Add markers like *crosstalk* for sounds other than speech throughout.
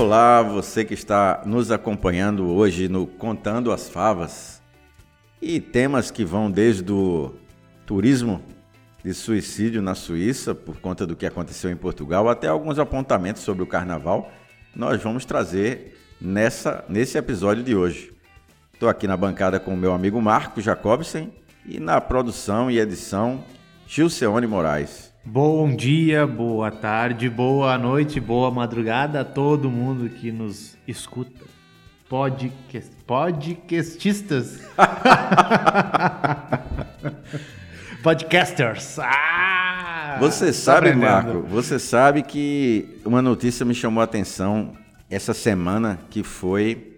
Olá, você que está nos acompanhando hoje no Contando as Favas. E temas que vão desde o turismo de suicídio na Suíça, por conta do que aconteceu em Portugal, até alguns apontamentos sobre o carnaval, nós vamos trazer nessa, nesse episódio de hoje. Estou aqui na bancada com o meu amigo Marco Jacobsen e na produção e edição Gilceone Moraes. Bom dia, boa tarde, boa noite, boa madrugada a todo mundo que nos escuta. Podcast, podcastistas. *laughs* Podcasters. Ah, você sabe, Marco, você sabe que uma notícia me chamou a atenção essa semana que foi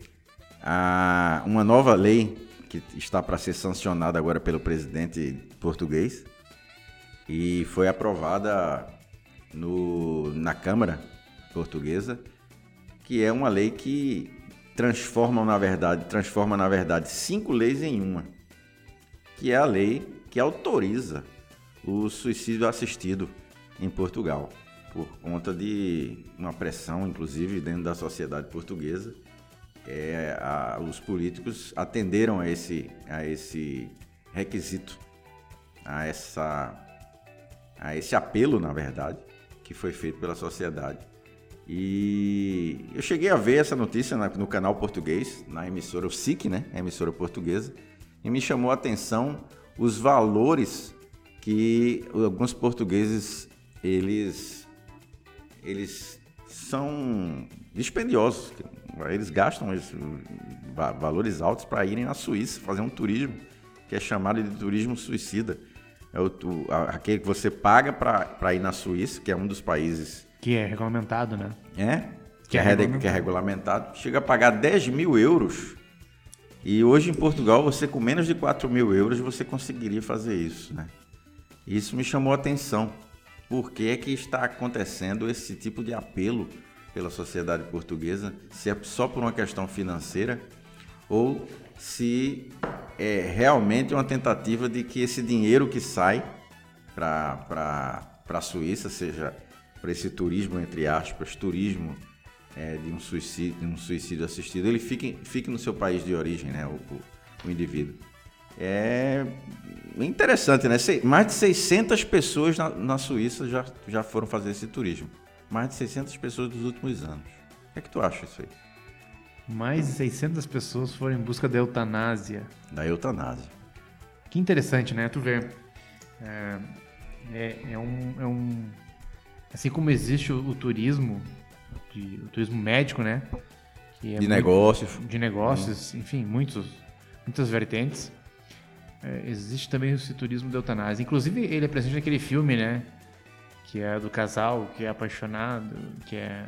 a, uma nova lei que está para ser sancionada agora pelo presidente português e foi aprovada no, na Câmara Portuguesa, que é uma lei que transforma na verdade, transforma na verdade cinco leis em uma, que é a lei que autoriza o suicídio assistido em Portugal, por conta de uma pressão, inclusive dentro da sociedade portuguesa, é, a, os políticos atenderam a esse, a esse requisito, a essa a esse apelo, na verdade, que foi feito pela sociedade. E eu cheguei a ver essa notícia no canal português, na emissora o SIC, né? A emissora portuguesa, e me chamou a atenção os valores que alguns portugueses eles eles são dispendiosos, eles gastam valores altos para irem na Suíça fazer um turismo que é chamado de turismo suicida. É o, aquele que você paga para ir na Suíça, que é um dos países. Que é regulamentado, né? É? Que, que é, é regulamentado. que é regulamentado. Chega a pagar 10 mil euros. E hoje em Portugal, você com menos de 4 mil euros, você conseguiria fazer isso, né? Isso me chamou a atenção. Por que é que está acontecendo esse tipo de apelo pela sociedade portuguesa? Se é só por uma questão financeira ou se é realmente uma tentativa de que esse dinheiro que sai para a Suíça, seja para esse turismo, entre aspas, turismo é, de, um suicídio, de um suicídio assistido, ele fique, fique no seu país de origem, né, o, o, indivíduo. É interessante, né? Mais de 600 pessoas na, na Suíça já, já foram fazer esse turismo. Mais de 600 pessoas dos últimos anos. O que é que tu acha isso aí? Mais de 600 pessoas foram em busca da eutanásia. Da eutanásia. Que interessante, né? Tu vê. É, é, é, um, é um. Assim como existe o, o turismo, de, o turismo médico, né? É de muito, negócios. De negócios, enfim, muitos, muitas vertentes. É, existe também esse turismo da eutanásia. Inclusive, ele é presente naquele filme, né? Que é do casal que é apaixonado, que é.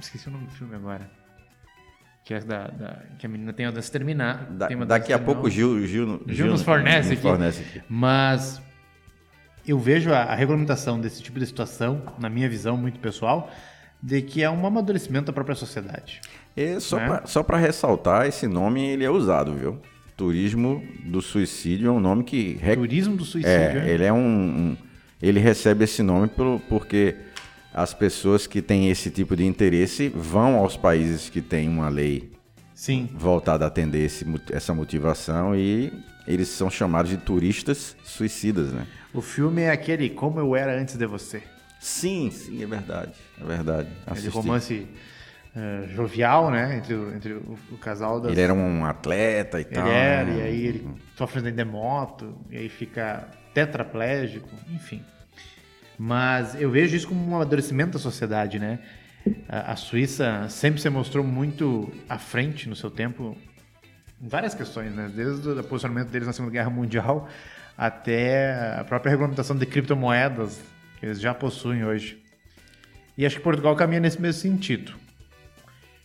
Esqueci o nome do filme agora que, é da, da, que a menina tem a dança terminar. Da, daqui a pouco o Gil, Gil, Gil, Gil nos fornece, nos aqui. fornece aqui. Mas eu vejo a, a, regulamentação desse tipo de situação, na minha visão muito pessoal, de que é um amadurecimento da própria sociedade. E só né? para ressaltar, esse nome ele é usado, viu? Turismo do suicídio é um nome que... Turismo do suicídio? É, ele é um, um... Ele recebe esse nome pelo, porque as pessoas que têm esse tipo de interesse vão aos países que têm uma lei Sim. voltada a atender esse, essa motivação e eles são chamados de turistas suicidas, né? O filme é aquele Como Eu Era Antes de Você. Sim, sim, é verdade. É verdade. Aquele romance uh, jovial, né? Entre, o, entre o, o casal das... Ele era um atleta e ele tal. Ele era, e aí ele sofre de moto, e aí fica tetraplégico, enfim. Mas eu vejo isso como um amadurecimento da sociedade, né? A, a Suíça sempre se mostrou muito à frente no seu tempo em várias questões, né? Desde o posicionamento deles na Segunda Guerra Mundial *laughs* até a própria regulamentação de criptomoedas que eles já possuem hoje. E acho que Portugal caminha nesse mesmo sentido.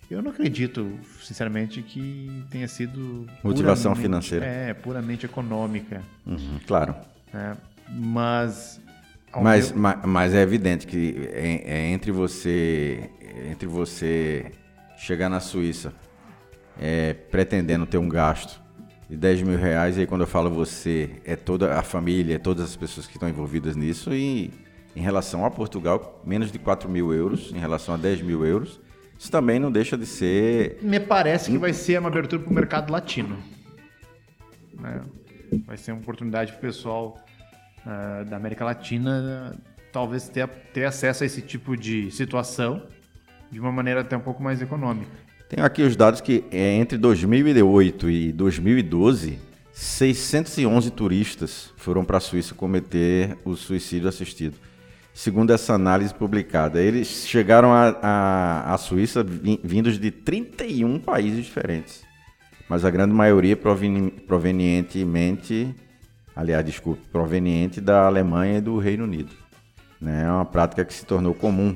Eu não acredito, sinceramente, que tenha sido motivação financeira. É, puramente econômica. Uhum, claro. É, mas mas, meu... mas, mas, é evidente que é, é, entre você entre você chegar na Suíça é, pretendendo ter um gasto de 10 mil reais, e aí quando eu falo você, é toda a família, é todas as pessoas que estão envolvidas nisso, e em relação a Portugal, menos de 4 mil euros, em relação a 10 mil euros, isso também não deixa de ser. Me parece que vai ser uma abertura para o mercado latino. Né? Vai ser uma oportunidade para o pessoal uh, da América Latina talvez ter, ter acesso a esse tipo de situação de uma maneira até um pouco mais econômica. Tenho aqui os dados que é, entre 2008 e 2012, 611 turistas foram para a Suíça cometer o suicídio assistido. Segundo essa análise publicada, eles chegaram à Suíça vindos de 31 países diferentes, mas a grande maioria provenientemente, aliás, desculpe, proveniente da Alemanha e do Reino Unido. Né? É uma prática que se tornou comum.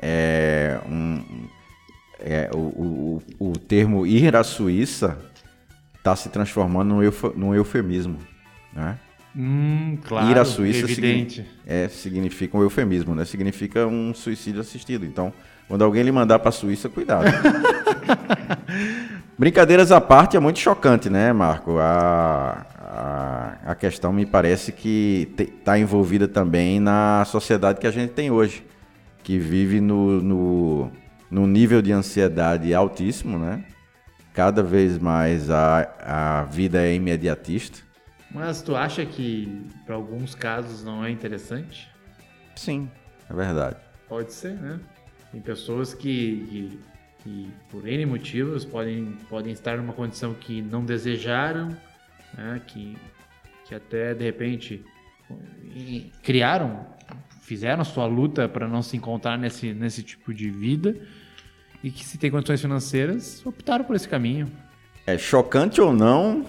É um, é, o, o, o termo ir à Suíça está se transformando num, num eufemismo. Né? Hum, claro, Ir à Suíça signi é, significa um eufemismo, né? Significa um suicídio assistido. Então, quando alguém lhe mandar para a Suíça, cuidado. *laughs* *laughs* Brincadeiras à parte, é muito chocante, né, Marco? A, a, a questão me parece que está envolvida também na sociedade que a gente tem hoje, que vive no, no, no nível de ansiedade altíssimo, né? Cada vez mais a, a vida é imediatista. Mas tu acha que para alguns casos não é interessante? Sim, é verdade. Pode ser, né? Tem pessoas que, que, que por N motivos podem, podem estar numa condição que não desejaram, né? que, que até de repente criaram, fizeram sua luta para não se encontrar nesse, nesse tipo de vida e que se tem condições financeiras optaram por esse caminho. É chocante ou não,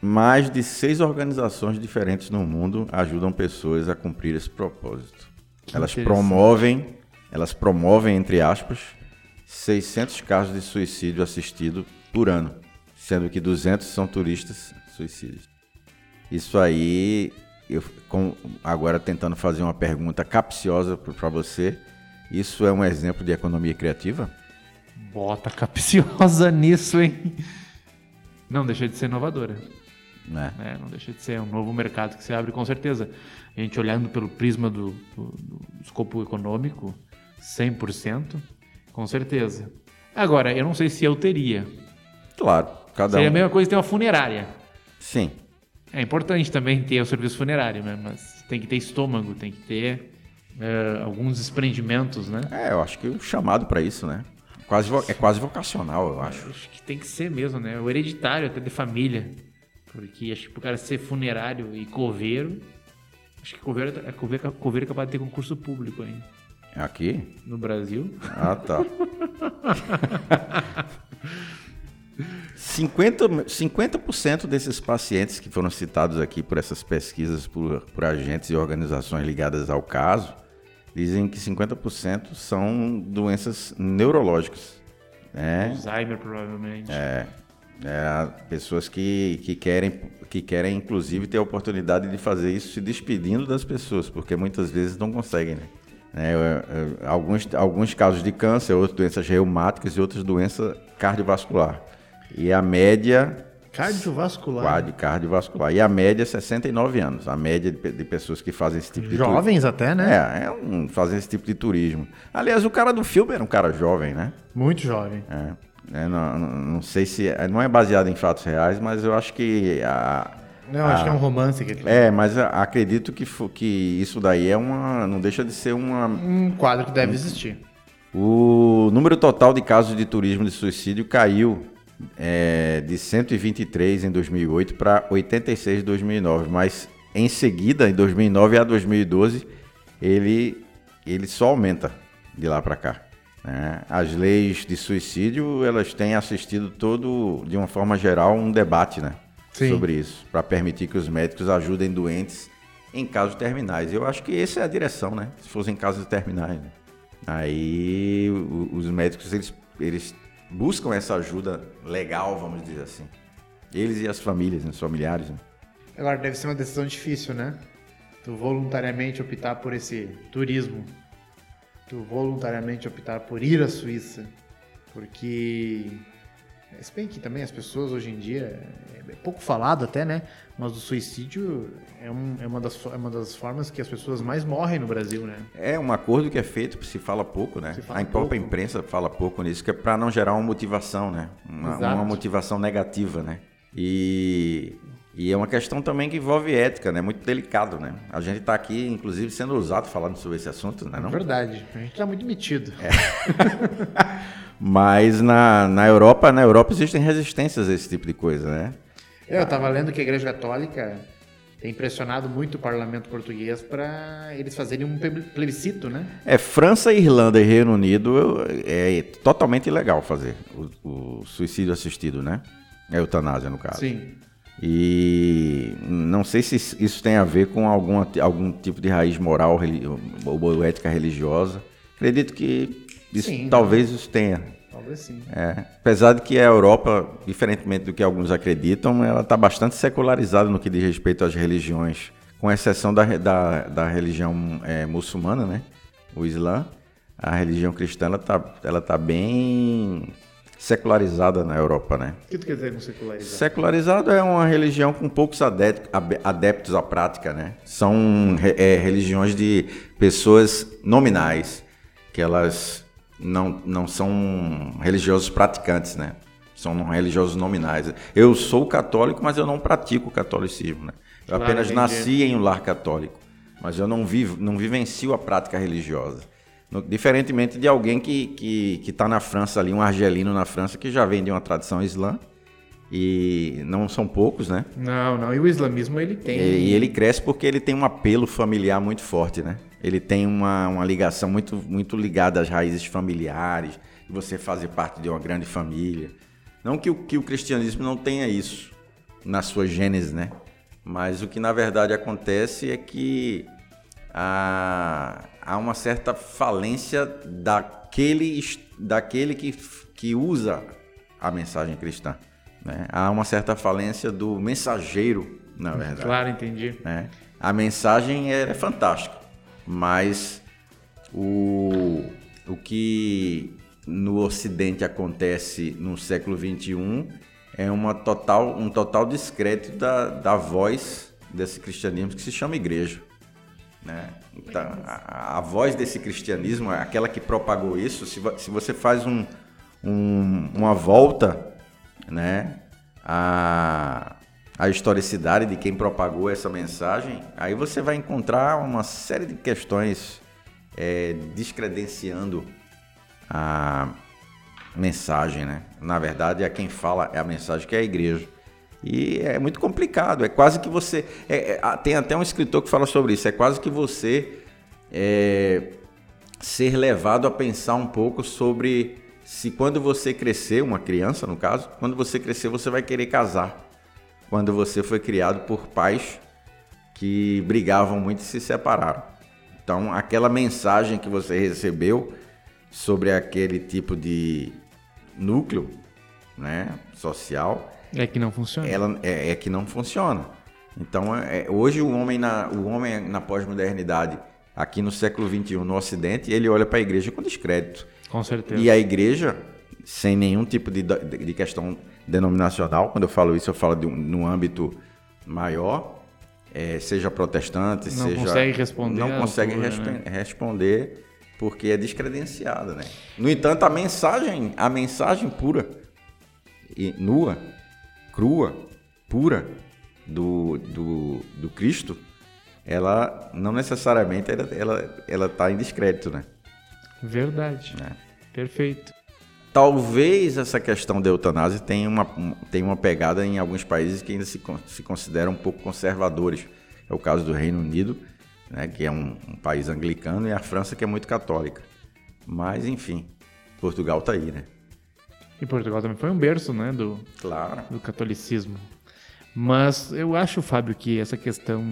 mais de seis organizações diferentes no mundo ajudam pessoas a cumprir esse propósito. Que elas promovem, elas promovem entre aspas, 600 casos de suicídio assistido por ano, sendo que 200 são turistas suicídios. Isso aí, eu com, agora tentando fazer uma pergunta capciosa para você, isso é um exemplo de economia criativa? Bota capciosa *laughs* nisso, hein? Não deixa de ser inovadora. Né? É, não deixa de ser um novo mercado que se abre com certeza. A gente olhando pelo prisma do, do, do escopo econômico, 100%, com certeza. Agora, eu não sei se eu teria. Claro, cada Seria um... a mesma coisa ter uma funerária. Sim. É importante também ter o serviço funerário, né? mas tem que ter estômago, tem que ter é, alguns desprendimentos, né? É, eu acho que o chamado para isso, né? Quase, é quase vocacional, eu acho. acho que tem que ser mesmo, né? O hereditário até de família. Porque acho que pro cara ser funerário e coveiro, acho que coveiro, é, coveiro, coveiro é capaz de ter concurso público ainda. Aqui? No Brasil. Ah, tá. 50%, 50 desses pacientes que foram citados aqui por essas pesquisas por, por agentes e organizações ligadas ao caso, dizem que 50% são doenças neurológicas. Né? Alzheimer, provavelmente. É. É, pessoas que, que, querem, que querem, inclusive, ter a oportunidade de fazer isso se despedindo das pessoas, porque muitas vezes não conseguem. Né? É, alguns, alguns casos de câncer, outras doenças reumáticas e outras doenças cardiovascular. E a média. Cardiovascular? Cardi, cardiovascular. E a média é 69 anos. A média de, de pessoas que fazem esse tipo de Jovens até, né? É, é um, fazem esse tipo de turismo. Aliás, o cara do filme era um cara jovem, né? Muito jovem. É. Né? Não, não, sei se. Não é baseado em fatos reais, mas eu acho que. A, não, a, acho que é um romance que ele É, mas acredito que, que isso daí é uma. Não deixa de ser uma. Um quadro que deve um, existir. O número total de casos de turismo de suicídio caiu é, de 123 em 2008 para 86 em 2009, mas em seguida, em 2009 a 2012, ele, ele só aumenta de lá para cá. Né? As leis de suicídio elas têm assistido todo, de uma forma geral, um debate né? Sobre isso, para permitir que os médicos ajudem doentes em casos terminais. Eu acho que essa é a direção, né? Se fossem casos terminais. Né? Aí os médicos eles, eles buscam essa ajuda legal, vamos dizer assim. Eles e as famílias, né? os familiares. Né? Agora, deve ser uma decisão difícil, né? Tu voluntariamente optar por esse turismo tu voluntariamente optar por ir à Suíça, porque Se bem que também as pessoas hoje em dia, é pouco falado até, né? Mas o suicídio é, um, é, uma das, é uma das formas que as pessoas mais morrem no Brasil, né? É um acordo que é feito, se fala pouco, né? fala a própria pouco. imprensa fala pouco nisso, que é para não gerar uma motivação, né? Uma, uma motivação negativa, né? E, e é uma questão também que envolve ética, né? Muito delicado, né? A gente está aqui, inclusive, sendo usado falando sobre esse assunto, né? É Não? verdade. A gente tá muito metido. *laughs* Mas na, na Europa, na Europa existem resistências a esse tipo de coisa, né? Eu estava lendo que a Igreja Católica tem pressionado muito o parlamento português para eles fazerem um pleb- plebiscito, né? É, França, Irlanda e Reino Unido é totalmente ilegal fazer o, o suicídio assistido, né? É eutanásia, no caso. Sim. E não sei se isso tem a ver com alguma, algum tipo de raiz moral ou ética religiosa. Acredito que isso, Sim. talvez isso tenha. Talvez sim. É. Apesar de que a Europa, diferentemente do que alguns acreditam, ela está bastante secularizada no que diz respeito às religiões, com exceção da, da, da religião é, muçulmana, né? O Islã. A religião cristã ela está ela tá bem secularizada na Europa, né? O que tu quer dizer com secularizado? Secularizado é uma religião com poucos adeptos, à prática, né? São é, religiões de pessoas nominais, que elas não, não são religiosos praticantes, né? São religiosos nominais. Eu sou católico, mas eu não pratico o catolicismo, né? Eu Claro, apenas entendi. nasci em um lar católico, mas eu não vivo, não vivencio a prática religiosa. No- Diferentemente de alguém que que que está na França ali, um argelino na França que já vem de uma tradição islã e não são poucos, né? Não, não. E o islamismo ele tem. E, e ele cresce porque ele tem um apelo familiar muito forte, né? Ele tem uma, uma ligação muito, muito ligada às raízes familiares, de você fazer parte de uma grande família. Não que o, que o cristianismo não tenha isso na sua gênese, né? Mas o que na verdade acontece é que há, há uma certa falência daquele, daquele que, que usa a mensagem cristã. Né? Há uma certa falência do mensageiro, na verdade Claro, entendi. né? A mensagem é fantástica, mas o, o que no Ocidente acontece no século XXI é uma total, um total descrédito da, da voz desse cristianismo que se chama igreja. Né? Então, a, a voz desse cristianismo, aquela que propagou isso, se, se você faz um, um- uma volta né, a, a historicidade de quem propagou essa mensagem, aí você vai encontrar uma série de questões é, descredenciando a mensagem, né? Na verdade, é quem fala é a mensagem que é a igreja. E é muito complicado. É quase que você. é- é- tem até um escritor que fala sobre isso. É quase que você é, ser levado a pensar um pouco sobre se quando você crescer, uma criança no caso, quando você crescer, você vai querer casar. Quando você foi criado por pais que brigavam muito e se separaram. Então, aquela mensagem que você recebeu sobre aquele tipo de núcleo né, social, É que não funciona. ela é, é que não funciona. Então, é- hoje o homem na, o homem na pós-modernidade, aqui no século XXI, no Ocidente, ele olha para a igreja com descrédito. Com certeza. E a igreja, sem nenhum tipo de, de questão denominacional, quando eu falo isso, eu falo de um, num âmbito maior, é, seja protestante, Não seja. consegue responder Não consegue altura, respe- né? responder porque é descredenciada, né? No entanto, a mensagem, a mensagem pura, e nua, crua, pura do, do, do Cristo, ela não necessariamente ela, ela, ela tá em descrédito, né? Verdade. Né? Perfeito. Talvez essa questão da eutanásia tenha uma, um- tenha uma pegada em alguns países que ainda se, se consideram um pouco conservadores. É o caso do Reino Unido, né, que é um, um país anglicano, e a França, que é muito católica. Mas, enfim, Portugal tá aí, né? E Portugal também foi um berço, né, do, Claro. do catolicismo. Mas eu acho, Fábio, que essa questão,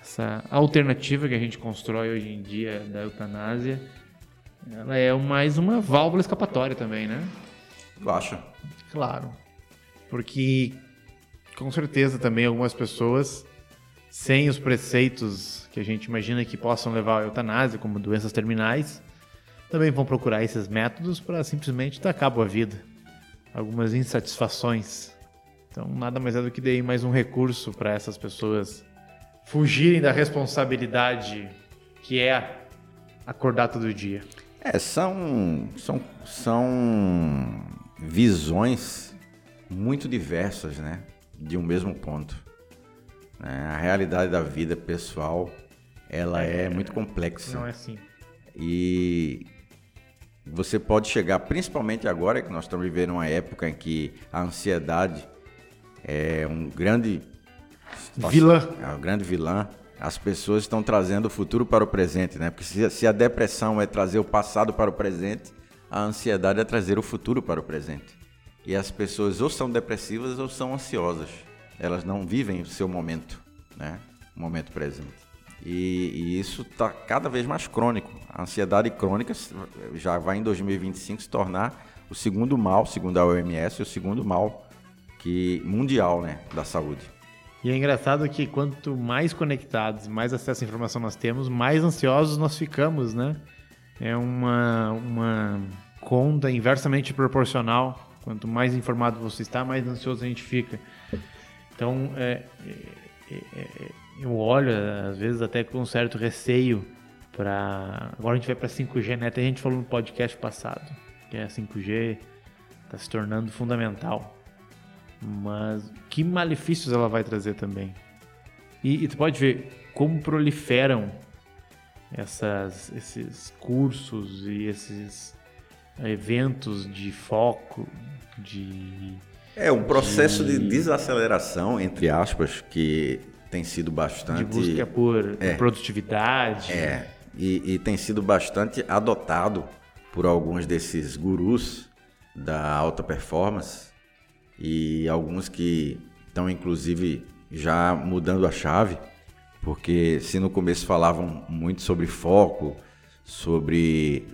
essa alternativa que a gente constrói hoje em dia da eutanásia, ela é mais uma válvula escapatória também, né? Tu acha? Claro. Porque, com certeza, também algumas pessoas, sem os preceitos que a gente imagina que possam levar à eutanásia, como doenças terminais, também vão procurar esses métodos para simplesmente dar cabo à vida. algumas insatisfações. Então, nada mais é do que daí mais um recurso para essas pessoas fugirem da responsabilidade que é acordar todo dia. É, são, são, são visões muito diversas, né? De um mesmo ponto. É, a realidade da vida pessoal, ela é, é muito complexa. Não é assim. E você pode chegar, principalmente agora que nós estamos vivendo uma época em que a ansiedade é um grande vilã. É um grande vilã. As pessoas estão trazendo o futuro para o presente, né? Porque se, se a depressão é trazer o passado para o presente, a ansiedade é trazer o futuro para o presente. E as pessoas ou são depressivas ou são ansiosas. Elas não vivem o seu momento, né? O momento presente. E, e isso está cada vez mais crônico. A ansiedade crônica já vai em 2025 se tornar o segundo mal, segundo a OMS, o segundo mal que mundial, né, da saúde. E é engraçado que quanto mais conectados, mais acesso à informação nós temos, mais ansiosos nós ficamos, né? É uma, uma conta inversamente proporcional. Quanto mais informado você está, mais ansioso a gente fica. Então, é, é, é, é eu olho, às vezes, até com um certo receio para. Agora a gente vai para 5G, né? Até a gente falou no podcast passado que a 5G está se tornando fundamental. Mas que malefícios ela vai trazer também? E, e tu pode ver como proliferam essas, esses cursos e esses eventos de foco, de. É um processo de, de desaceleração, entre aspas, que tem sido bastante. De busca por é, produtividade. É, e, e, tem sido bastante adotado por alguns desses gurus da alta performance e alguns que estão, inclusive, já mudando a chave, porque se no começo falavam muito sobre foco, sobre,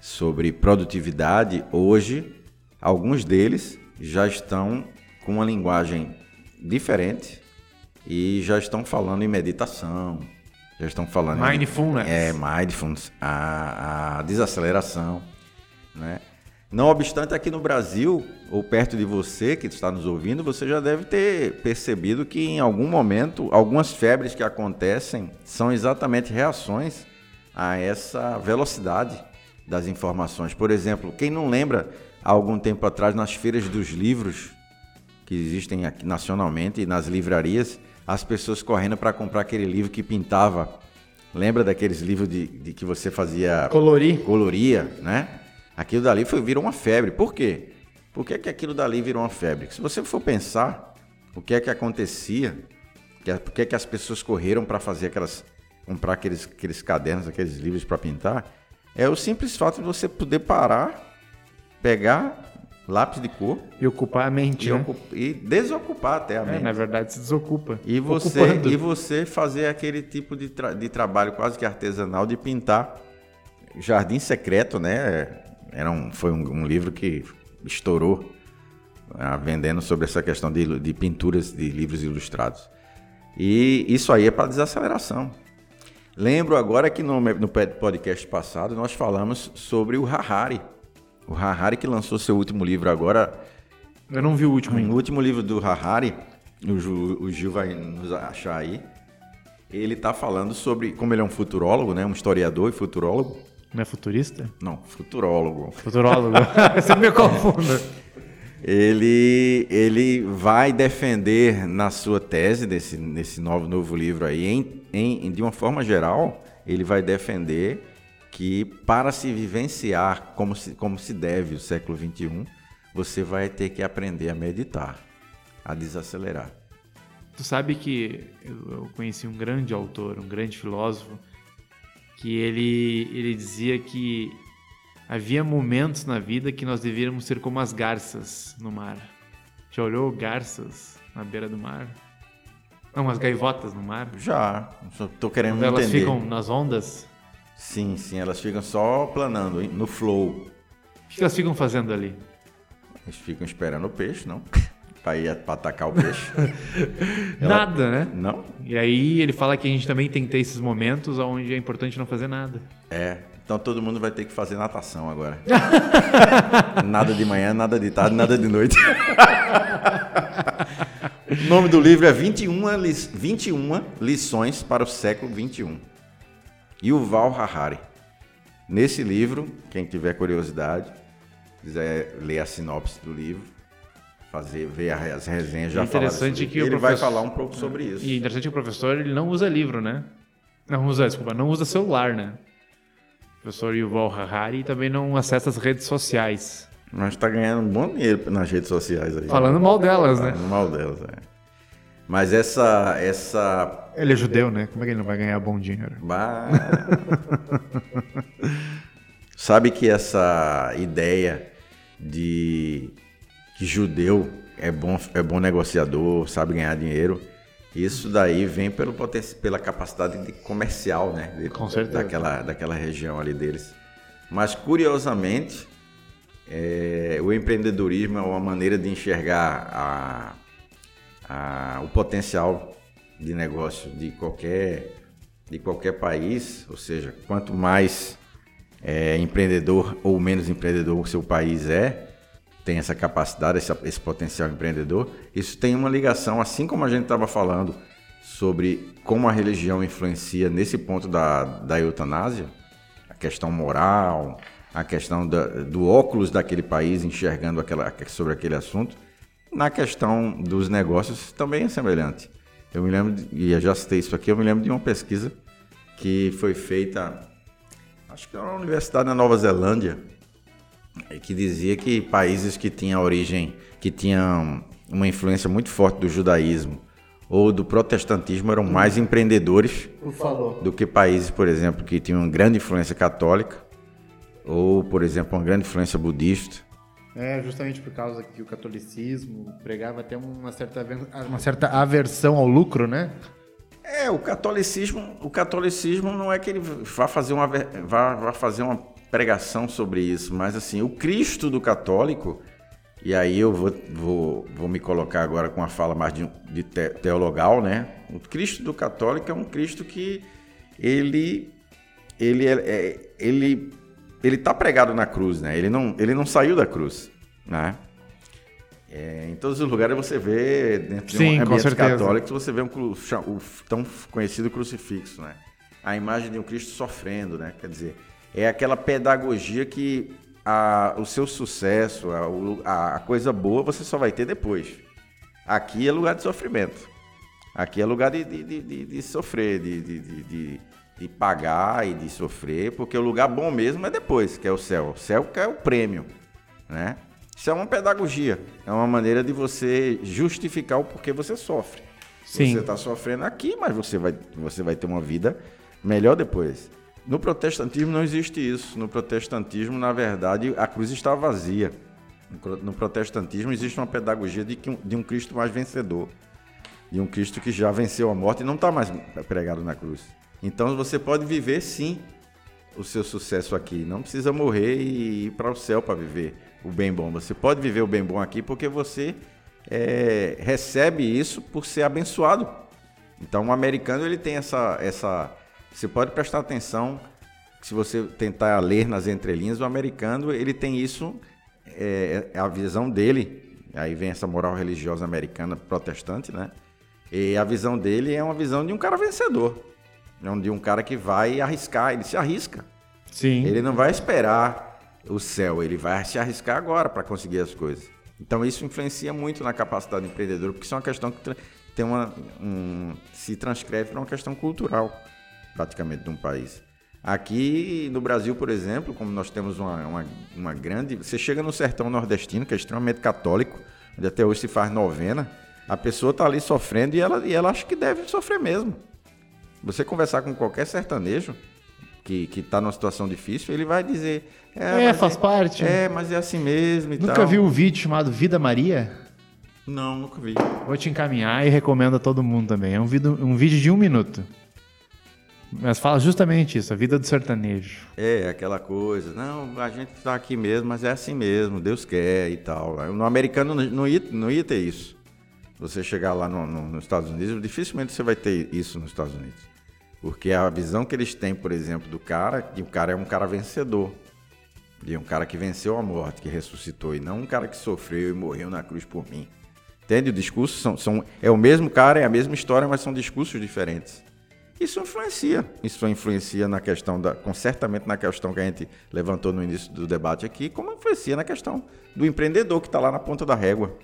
sobre produtividade, hoje alguns deles já estão com uma linguagem diferente e já estão falando em meditação, já estão falando mindfulness. Em, é, mindfulness, a, a desaceleração, né? Não obstante, aqui no Brasil, ou perto de você que está nos ouvindo, você já deve ter percebido que em algum momento, algumas febres que acontecem são exatamente reações a essa velocidade das informações. Por exemplo, quem não lembra, há algum tempo atrás, nas feiras dos livros que existem aqui nacionalmente e nas livrarias, as pessoas correndo para comprar aquele livro que pintava. Lembra daqueles livros de, de que você fazia. Colorir. Coloria, né? Aquilo dali foi, virou uma febre. Por quê? Por que, que aquilo dali virou uma febre? Se você for pensar o que é que acontecia, que, é, por que, que as pessoas correram para fazer aquelas. comprar aqueles, aqueles cadernos, aqueles livros para pintar, é o simples fato de você poder parar, pegar lápis de cor. E ocupar a mente, e, né? e desocupar até a é, mente. Na verdade, se desocupa. E você, e você fazer aquele tipo de, tra de trabalho quase que artesanal de pintar Jardim Secreto, né? Era um, foi um, um livro que estourou ah, vendendo sobre essa questão de, de pinturas de livros ilustrados. E isso aí é para desaceleração. Lembro agora que no, no podcast passado nós falamos sobre o Harari o Harari que lançou seu último livro agora. Eu não vi o último. O último livro do Harari, o Gil, o Gil vai nos achar aí. Ele está falando sobre, como ele é um futurólogo, né, um historiador e futurólogo. Não é futurista? Não, futurólogo. Futurólogo. *laughs* Você me confunda. Ele, ele vai defender na sua tese desse, nesse novo, novo livro aí, em, em, de uma forma geral, ele vai defender que para se vivenciar como se, como se deve o século XXI, você vai ter que aprender a meditar, a desacelerar. Tu sabe que eu conheci um grande autor, um grande filósofo, que ele, ele dizia que havia momentos na vida que nós devíamos ser como as garças no mar. Já olhou garças na beira do mar? Não, as gaivotas no mar? Já, estou querendo Quando elas entender. Elas ficam nas ondas? Sim, sim, elas ficam só planando, hein? no flow. O que elas ficam fazendo ali? Eles ficam esperando o peixe, não? Para ir para atacar o peixe. *laughs* nada, Ela... né? Não. E aí ele fala que a gente também tem que ter esses momentos onde é importante não fazer nada. É, Então todo mundo vai ter que fazer natação agora. *laughs* nada de manhã, nada de tarde, nada de noite. o nome do livro é 21, li 21 Lições para o Século XXI. Yuval Harari. Nesse livro, quem tiver curiosidade, quiser ler a sinopse do livro, fazer ver as resenhas já é interessante que ele professor... vai falar um pouco sobre isso. E interessante que o professor ele não usa livro, né? Não usa, desculpa, não usa celular, né? O professor Yuval Harari também não acessa as redes sociais. Mas está ganhando um bom dinheiro nas redes sociais aí. Falando mal delas, né? Falando mal delas, é. Mas essa, essa. Ele é judeu, né? Como é que ele não vai ganhar bom dinheiro? Bah... *laughs* Sabe que essa ideia de que judeu é bom, é bom negociador, sabe ganhar dinheiro, isso daí vem pelo pela capacidade de comercial, né? De, Com certeza. Daquela, daquela região ali deles. Mas, curiosamente, é, o empreendedorismo é uma maneira de enxergar a, a, o potencial de negócio de qualquer, de qualquer país, ou seja, quanto mais é, empreendedor ou menos empreendedor o seu país é, tem essa capacidade, esse, esse potencial empreendedor, isso tem uma ligação, assim como a gente estava falando sobre como a religião influencia nesse ponto da, da eutanásia, a questão moral, a questão da, do óculos daquele país enxergando aquela, sobre aquele assunto, na questão dos negócios também é semelhante. Eu me lembro, de, e eu já citei isso aqui, eu me lembro de uma pesquisa que foi feita, acho que na Universidade da Nova Zelândia, que dizia que países que tinham origem, que tinham uma influência muito forte do judaísmo ou do protestantismo eram mais empreendedores do que países, por exemplo, que tinham grande influência católica ou, por exemplo, uma grande influência budista. É, justamente por causa que o catolicismo pregava até uma certa, uma certa aversão ao lucro, né? É, o catolicismo, o catolicismo não é que ele vá fazer uma, vá, vá fazer uma pregação sobre isso, mas assim, o Cristo do católico, e aí eu vou, vou, vou me colocar agora com uma fala mais de, de teologal, né? O Cristo do católico é um Cristo que ele ele é, é ele ele está pregado na cruz, né? Ele não, ele não saiu da cruz, né? É, em todos os lugares você vê, dentro de Sim, um ambiente católico, você vê um, o tão conhecido crucifixo, né? A imagem de um Cristo sofrendo, né? Quer dizer, é aquela pedagogia que a, o seu sucesso, a, a coisa boa, você só vai ter depois. Aqui é lugar de sofrimento. Aqui é lugar de, de, de, de sofrer, de, de, de pagar e de sofrer, porque o lugar bom mesmo é depois, que é o céu. O céu que é o prêmio, né? Isso é uma pedagogia, é uma maneira de você justificar o porquê você sofre. Sim. Você está sofrendo aqui, mas você vai, você vai ter uma vida melhor depois. No protestantismo não existe isso. No protestantismo, na verdade, a cruz está vazia. No protestantismo existe uma pedagogia de, um, de um Cristo mais vencedor. De um Cristo que já venceu a morte e não está mais pregado na cruz. Então você pode viver sim o seu sucesso aqui. Não precisa morrer e ir para o céu para viver o bem bom. Você pode viver o bem bom aqui porque você é, recebe isso por ser abençoado. Então o americano ele tem essa, essa. Você pode prestar atenção se você tentar ler nas entrelinhas, o americano ele tem isso, é, é a visão dele. Aí vem essa moral religiosa americana protestante, né? E a visão dele é uma visão de um cara vencedor. É de um cara que vai arriscar, ele se arrisca. Sim. Ele não vai esperar o céu, ele vai se arriscar agora para conseguir as coisas. Então isso influencia muito na capacidade do empreendedor, porque isso é uma questão que tem uma, um, se transcreve para uma questão cultural, praticamente, de um país. Aqui no Brasil, por exemplo, como nós temos uma, uma, uma grande. Você chega no sertão nordestino, que é extremamente católico, onde até hoje se faz novena, a pessoa está ali sofrendo e ela, e ela acha que deve sofrer mesmo. Você conversar com qualquer sertanejo que, que tá numa situação difícil, ele vai dizer. É, é faz é, parte. É, mas é assim mesmo e Nunca tal. viu o vídeo chamado Vida Maria? Não, nunca vi. Vou te encaminhar e recomendo a todo mundo também. É um vídeo, um vídeo de um minuto. Mas fala justamente isso, a vida do sertanejo. É, aquela coisa, não, a gente está aqui mesmo, mas é assim mesmo, Deus quer e tal. No americano não ia, não ia ter isso. Você chegar lá no, no, nos Estados Unidos, dificilmente você vai ter isso nos Estados Unidos. Porque a visão que eles têm, por exemplo, do cara, que o cara é um cara vencedor. E um cara que venceu a morte, que ressuscitou, e não um cara que sofreu e morreu na cruz por mim. Entende? O discurso são, são, é o mesmo cara, é a mesma história, mas são discursos diferentes. Isso influencia. Isso influencia na questão da. Com, certamente na questão que a gente levantou no início do debate aqui, como influencia na questão do empreendedor que está lá na ponta da régua.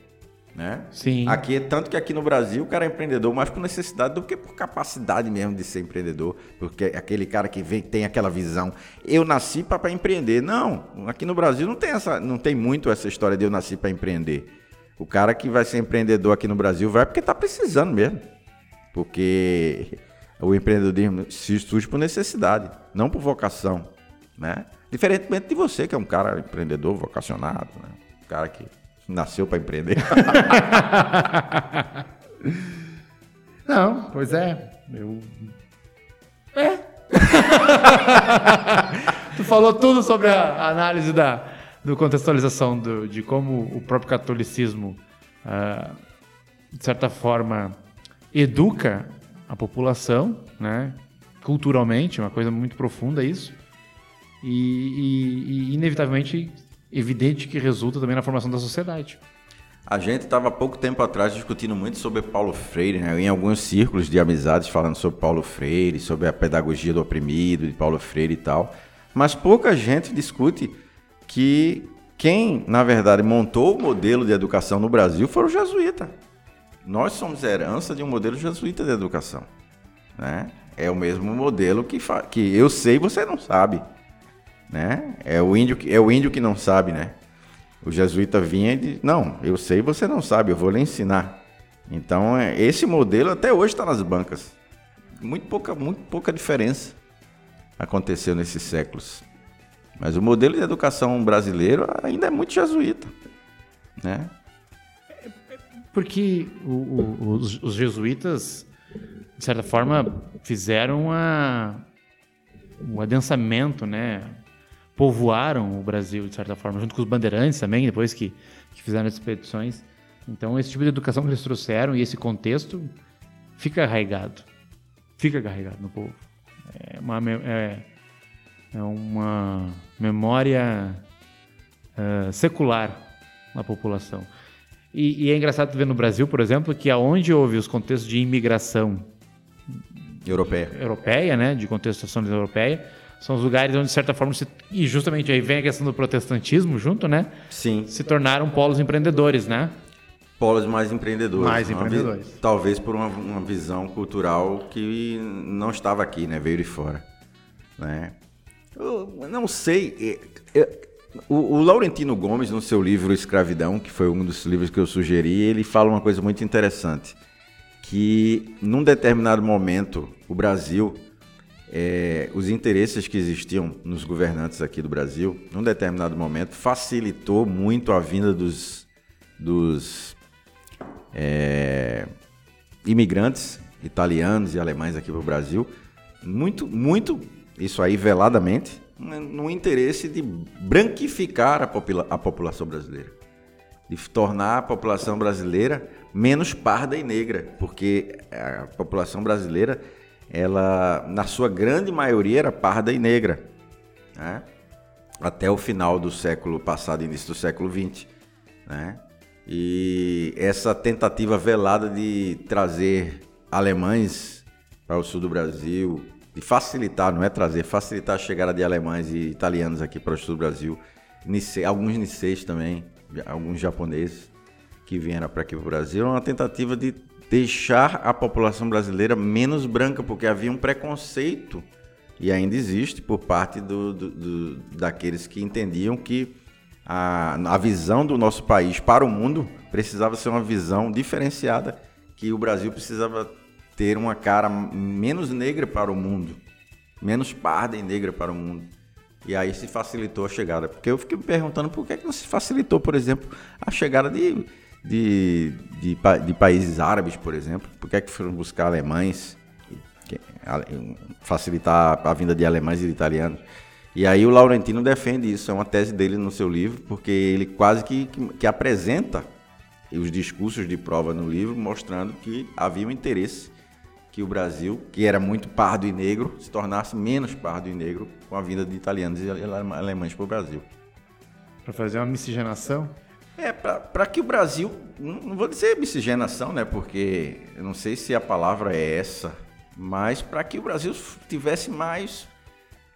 Né? Sim. Aqui, tanto que aqui no Brasil o cara é empreendedor mais por necessidade do que por capacidade mesmo de ser empreendedor, porque aquele cara que vem, tem aquela visão, eu nasci para empreender. Não, aqui no Brasil não tem essa, não tem muito essa história de eu nasci para empreender. O cara que vai ser empreendedor aqui no Brasil vai porque está precisando mesmo, porque o empreendedorismo se surge por necessidade, não por vocação, né? Diferentemente de você que é um cara empreendedor, vocacionado, né? um cara que Nasceu para empreender. *laughs* Não, pois é. Eu. É. *laughs* tu falou tudo sobre a análise da do contextualização do, de como o próprio catolicismo, uh, de certa forma, educa a população, né? culturalmente, uma coisa muito profunda isso, e, e, e inevitavelmente evidente que resulta também na formação da sociedade. A gente estava há pouco tempo atrás discutindo muito sobre Paulo Freire, né? em alguns círculos de amizades falando sobre Paulo Freire, sobre a pedagogia do oprimido de Paulo Freire e tal. Mas pouca gente discute que quem, na verdade, montou o modelo de educação no Brasil foram os jesuítas. Nós somos herança de um modelo jesuíta de educação. Né? É o mesmo modelo que, que eu sei e você não sabe né? É o índio que, é o índio que não sabe, né? O jesuíta vinha e diz, não, eu sei, você não sabe, eu vou lhe ensinar. Então, é, esse modelo até hoje está nas bancas. Muito pouca, muito pouca diferença aconteceu nesses séculos. Mas o modelo de educação brasileiro ainda é muito jesuíta, né? Porque o, o, os, os, jesuítas, de certa forma, fizeram um adensamento, né? povoaram o Brasil, de certa forma, junto com os bandeirantes também, depois que, que fizeram as expedições. Então, esse tipo de educação que eles trouxeram e esse contexto fica arraigado. Fica carregado no povo. É uma, é, é uma memória é, secular na população. E, e, é engraçado ver no Brasil, por exemplo, que aonde houve os contextos de imigração europeia, europeia né, de contestação europeia, são os lugares onde, de certa forma, se... e justamente aí vem a questão do protestantismo junto, né? Sim. Se tornaram polos empreendedores, né? Polos mais empreendedores. Mais empreendedores. Vi... Talvez por uma, uma, visão cultural que não estava aqui, né? Veio de fora. Né? Eu não sei. O, o Laurentino Gomes, no seu livro Escravidão, que foi um dos livros que eu sugeri, ele fala uma coisa muito interessante. Que num determinado momento, o Brasil é, os interesses que existiam nos governantes aqui do Brasil, num determinado momento, facilitou muito a vinda dos, dos é, imigrantes italianos e alemães aqui para o Brasil, muito, muito, isso aí veladamente, no interesse de branquificar a, popula a população brasileira, de tornar a população brasileira menos parda e negra, porque a população brasileira ela, na sua grande maioria, era parda e negra. Né? Até o final do século passado, início do século XX. Né? E essa tentativa velada de trazer alemães para o sul do Brasil, de facilitar, não é trazer, facilitar a chegada de alemães e italianos aqui para o sul do Brasil, alguns niceis também, alguns japoneses que vieram para aqui para o Brasil, é uma tentativa de deixar a população brasileira menos branca, porque havia um preconceito, e ainda existe, por parte do, do, do, daqueles que entendiam que a, a visão do nosso país para o mundo precisava ser uma visão diferenciada, que o Brasil precisava ter uma cara menos negra para o mundo, menos parda e negra para o mundo. E aí se facilitou a chegada. Porque eu fiquei me perguntando por que, que não se facilitou, por exemplo, a chegada de de, de, de países árabes, por exemplo? Por que, é que foram buscar alemães? Facilitar a vinda de alemães e de italianos. E aí o Laurentino defende isso, é uma tese dele no seu livro, porque ele quase que, que, que apresenta os discursos de prova no livro, mostrando que havia um interesse que o Brasil, que era muito pardo e negro, se tornasse menos pardo e negro com a vinda de italianos e alemães para o Brasil. Para fazer uma miscigenação? É, para que o Brasil, não vou dizer miscigenação, né? Porque eu não sei se a palavra é essa, mas para que o Brasil tivesse mais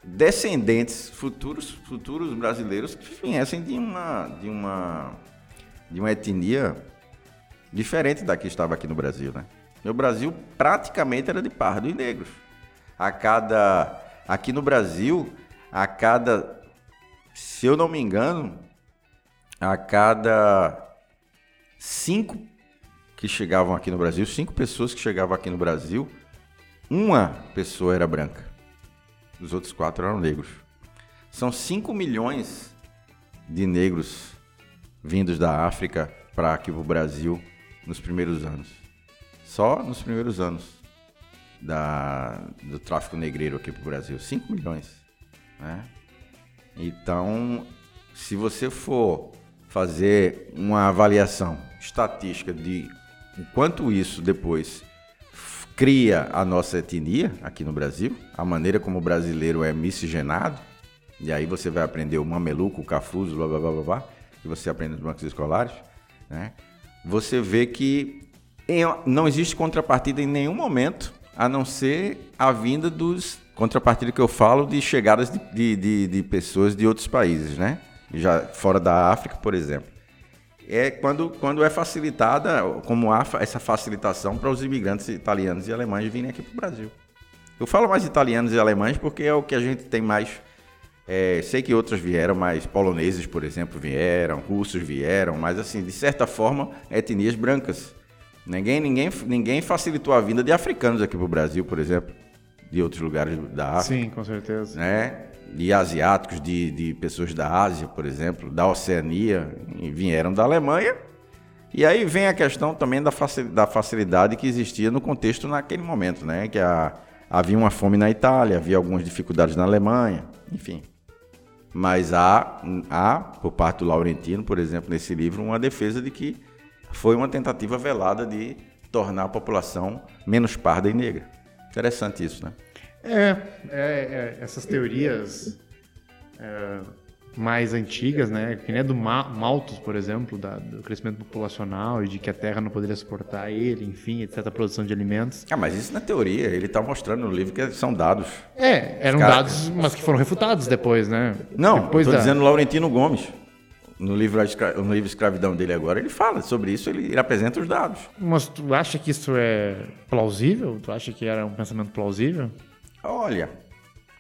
descendentes futuros, futuros brasileiros que viessem de uma, de uma, de uma etnia diferente da que estava aqui no Brasil, né? O Brasil praticamente era de pardo e negros. A cada aqui no Brasil, a cada se eu não me engano, a cada cinco que chegavam aqui no Brasil, cinco pessoas que chegavam aqui no Brasil, uma pessoa era branca. Os outros quatro eram negros. São 5 milhões de negros vindos da África para aqui para o Brasil nos primeiros anos. Só nos primeiros anos da, do tráfico negreiro aqui para o Brasil. 5 milhões. Né? Então, se você for fazer uma avaliação estatística de quanto isso depois cria a nossa etnia aqui no Brasil, a maneira como o brasileiro é miscigenado, e aí você vai aprender o mameluco, o cafuso, blá blá blá blá, blá que você aprende nos bancos escolares, né? Você vê que não existe contrapartida em nenhum momento, a não ser a vinda dos contrapartida que eu falo de chegadas de, de, de, de pessoas de outros países, né? Já fora da África, por exemplo é quando, quando é facilitada, como há essa facilitação para os imigrantes italianos e alemães virem aqui para o Brasil. Eu falo mais italianos e alemães porque é o que a gente tem mais. É, sei que outros vieram, mas poloneses, por exemplo, vieram, russos vieram, mas assim, de certa forma, etnias brancas. Ninguém, ninguém, ninguém facilitou a vinda de africanos aqui para o Brasil, por exemplo, de outros lugares da África. Sim, com certeza. Né? de asiáticos, de, de pessoas da Ásia, por exemplo, da Oceania, vieram da Alemanha. E aí vem a questão também da facilidade que existia no contexto naquele momento, né? Que a, havia uma fome na Itália, havia algumas dificuldades na Alemanha, enfim. Mas há, há, por parte do Laurentino, por exemplo, nesse livro, uma defesa de que foi uma tentativa velada de tornar a população menos parda e negra. Interessante isso, né? É, é, é essas teorias é, mais antigas, né? Que nem do Malthus, por exemplo, da, do crescimento populacional e de que a Terra não poderia suportar ele, enfim, etc. A produção de alimentos. Ah, mas isso na teoria, ele está mostrando no livro que são dados. É, eram cara... dados, mas que foram refutados depois, né? Não, depois estou da... dizendo Laurentino Gomes. No livro, no livro Escravidão dele agora, ele fala sobre isso, ele, ele apresenta os dados. Mas tu acha que isso é plausível? Tu acha que era um pensamento plausível? Olha,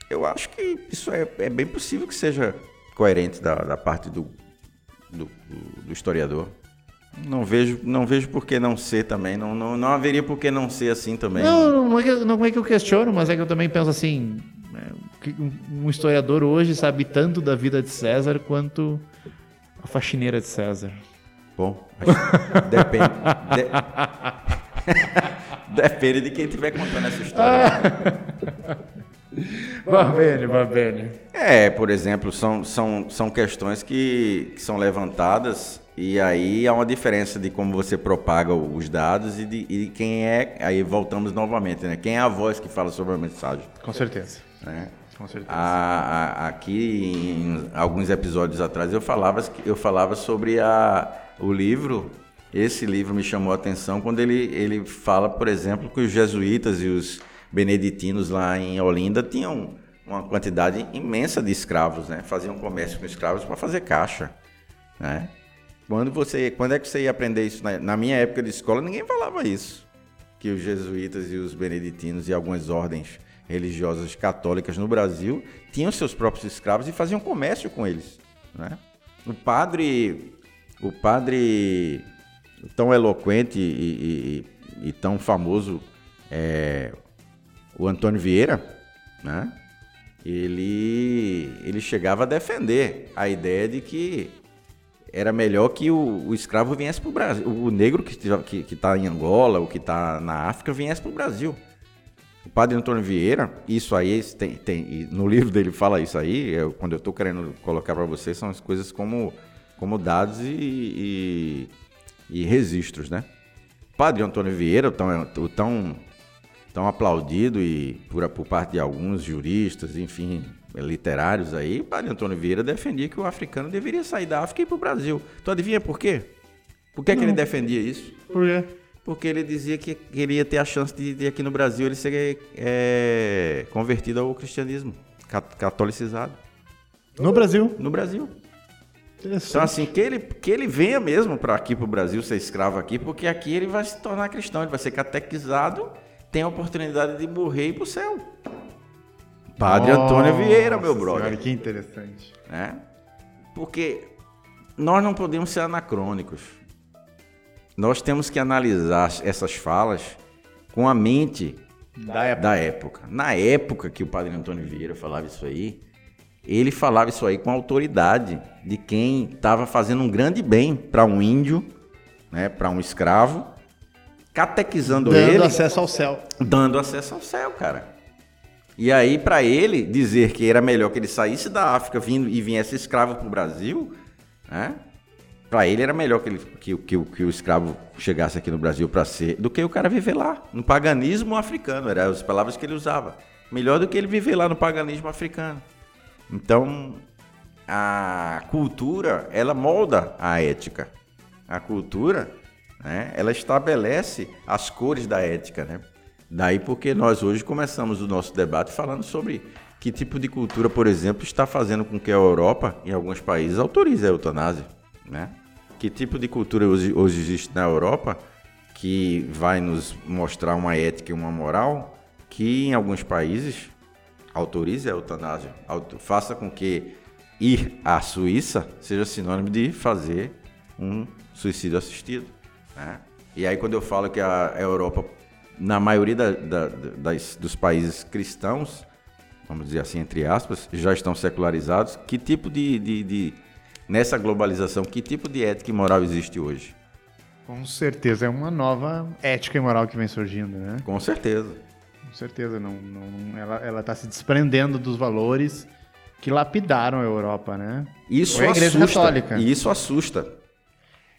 eu acho que isso é, é bem possível que seja coerente da, da parte do, do, do, historiador. Não vejo, não vejo por que não ser também. Não, não, não haveria por que não ser assim também. Não, não é, que, não é que eu questiono, mas é que eu também penso assim: é, um historiador hoje sabe tanto da vida de César quanto a faxineira de César. Bom, depende. De... *laughs* Depende de quem estiver contando essa história. *laughs* Va bene, va bene. É, por exemplo, são, são, são questões que, que, são levantadas e aí há uma diferença de como você propaga os dados e de, e quem é. Aí voltamos novamente, né? Quem é a voz que fala sobre a mensagem? Com certeza. Né? Com certeza. A, a, aqui, em alguns episódios atrás, eu falava, eu falava sobre a, o livro esse livro me chamou a atenção quando ele, ele fala, por exemplo, que os jesuítas e os beneditinos lá em Olinda tinham uma quantidade imensa de escravos, né? Faziam comércio com escravos para fazer caixa, né? Quando você, quando é que você ia aprender isso? Na, na minha época de escola, ninguém falava isso, que os jesuítas e os beneditinos e algumas ordens religiosas católicas no Brasil tinham seus próprios escravos e faziam comércio com eles, né? O padre, o padre tão eloquente e, e, e tão famoso é, o Antônio Vieira, né? Ele, ele chegava a defender a ideia de que era melhor que o, o escravo viesse para o Brasil, o negro que está que, que tá em Angola, o que está na África, viesse para o Brasil. Padre Antônio Vieira, isso aí tem, tem no livro dele fala isso aí. Eu, quando eu estou querendo colocar para vocês são as coisas como, como dados e, e e registros, né? Padre Antônio Vieira, o tão, o tão tão aplaudido e por, por parte de alguns juristas, enfim, literários aí, o padre Antônio Vieira defendia que o africano deveria sair da África e ir para o Brasil. Tu adivinha por quê? Por que, que ele defendia isso? Por quê? Porque ele dizia que queria ter a chance de, de aqui no Brasil ele ser é, convertido ao cristianismo, catolicizado. No Brasil? No Brasil. Então, assim, que ele, que ele venha mesmo para aqui para o Brasil ser escravo aqui, porque aqui ele vai se tornar cristão, ele vai ser catequizado, tem a oportunidade de morrer e ir para o céu. Padre Nossa, Antônio Vieira, meu brother. Cara, que interessante. É? Porque nós não podemos ser anacrônicos. Nós temos que analisar essas falas com a mente da época. da época. Na época que o Padre Antônio Vieira falava isso aí, ele falava isso aí com autoridade de quem estava fazendo um grande bem para um índio, né, para um escravo, catequizando dando ele, dando acesso ao céu, dando acesso ao céu, cara. E aí para ele dizer que era melhor que ele saísse da África vindo e viesse escravo para o Brasil, né? Para ele era melhor que, ele, que, que, que, o escravo chegasse aqui no Brasil para ser do que o cara viver lá no paganismo africano, eram as palavras que ele usava. Melhor do que ele viver lá no paganismo africano. Então, a cultura, ela molda a ética. A cultura, né, ela estabelece as cores da ética, né? Daí porque nós hoje começamos o nosso debate falando sobre que tipo de cultura, por exemplo, está fazendo com que a Europa, em alguns países, autorize a eutanásia, né? Que tipo de cultura hoje, hoje existe na Europa que vai nos mostrar uma ética e uma moral que em alguns países autorize a eutanásia, faça com que ir à Suíça seja sinônimo de fazer um suicídio assistido. Né? E aí, quando eu falo que a Europa, na maioria da, da, das, dos países cristãos, vamos dizer assim, entre aspas, já estão secularizados, que tipo de, de, de nessa globalização, que tipo de ética e moral existe hoje? Com certeza, é uma nova ética e moral que vem surgindo, né? Com certeza com certeza. Não, não, ela está se desprendendo dos valores que lapidaram a Europa, né? Isso a Igreja assusta. Católica. E isso assusta.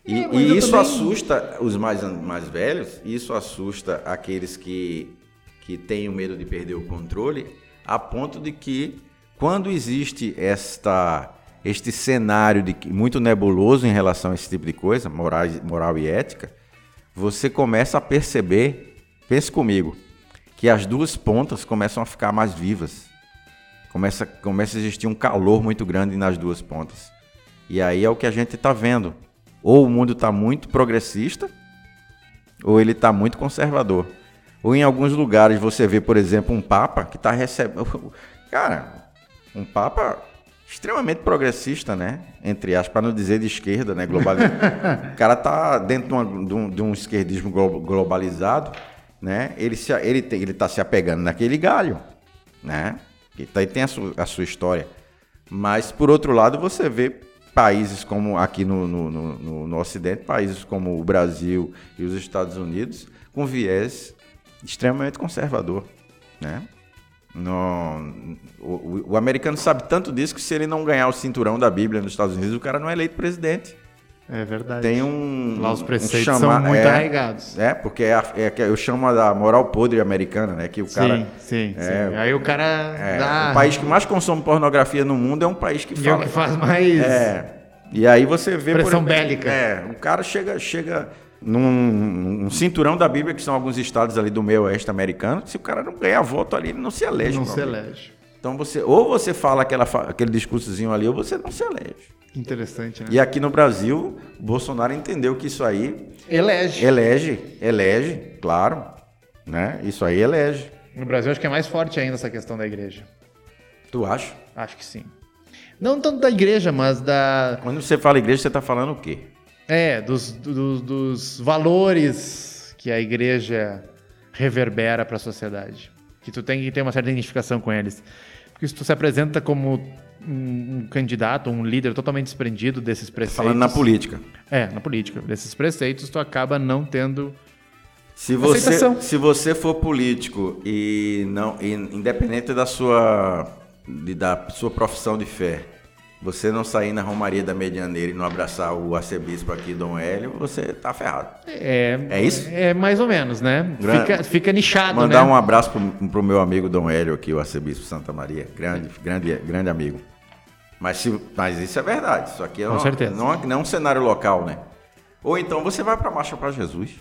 E, é, e isso também... assusta os mais, mais velhos, isso assusta aqueles que, que têm o medo de perder o controle, a ponto de que, quando existe esta, este cenário de, muito nebuloso em relação a esse tipo de coisa, moral, moral e ética, você começa a perceber, pense comigo, que as duas pontas começam a ficar mais vivas. Começa, começa a existir um calor muito grande nas duas pontas. E aí é o que a gente está vendo. Ou o mundo está muito progressista, ou ele está muito conservador. Ou em alguns lugares você vê, por exemplo, um Papa que está recebendo. *laughs* Cara, um Papa extremamente progressista, né? Entre aspas, para não dizer de esquerda, né? Global... *laughs* o cara tá dentro de, uma, de, um, de um esquerdismo globalizado né? Ele se, ele tem, ele está se apegando naquele galho, né? Ele tá, tem a sua, a sua história. Mas por outro lado, você vê países como aqui no, no, no, no, Ocidente, países como o Brasil e os Estados Unidos, com viés extremamente conservador, né? No, o, o, americano sabe tanto disso que se ele não ganhar o cinturão da Bíblia nos Estados Unidos, o cara não é eleito presidente. É verdade. Tem um. Lá os preceitos um chama, são muito é, arraigados. É, porque é, é, eu chamo da moral podre americana, né? Que o cara. Sim, sim, é, sim. Aí o cara. É, dá... O país que mais consome pornografia no mundo é um país que e fala. É o que faz mais. É. E aí você vê. Pressão por, bélica. É, o cara chega, chega num, num, cinturão da Bíblia, que são alguns estados ali do meio oeste americano. Se o cara não ganhar voto ali, ele não se elege. Não se elege. Então você, ou você fala aquela, aquele discursozinho ali, ou você não se elege. Interessante, né? E aqui no Brasil, Bolsonaro entendeu que isso aí. Elege. Elege, elege, claro. Né? Isso aí elege. No Brasil, acho que é mais forte ainda essa questão da igreja. Tu acha? Acho que sim. Não tanto da igreja, mas da. Quando você fala igreja, você está falando o quê? É, dos, dos, dos valores que a igreja reverbera para a sociedade. Que tu tem que ter uma certa identificação com eles. Porque se tu se apresenta como um, candidato, um líder totalmente desprendido desses preceitos. Falando na política. É, na política. Desses preceitos, tu acaba não tendo. Se você, se você for político e não, e, independente da sua, de, da sua profissão de fé, você não sair na Romaria da Medianeira e não abraçar o arcebispo aqui, Dom Hélio, você tá ferrado. É, É isso? É mais ou menos, né? Fica, fica nichado, Mandar né? um abraço pro, pro meu amigo Dom Hélio aqui, o arcebispo Santa Maria. Grande, grande, grande amigo. Mas, se, mas isso é verdade. Isso aqui é Com uma- certeza. Não, é- não é um cenário local, né? Ou então você vai pra Marcha para Jesus.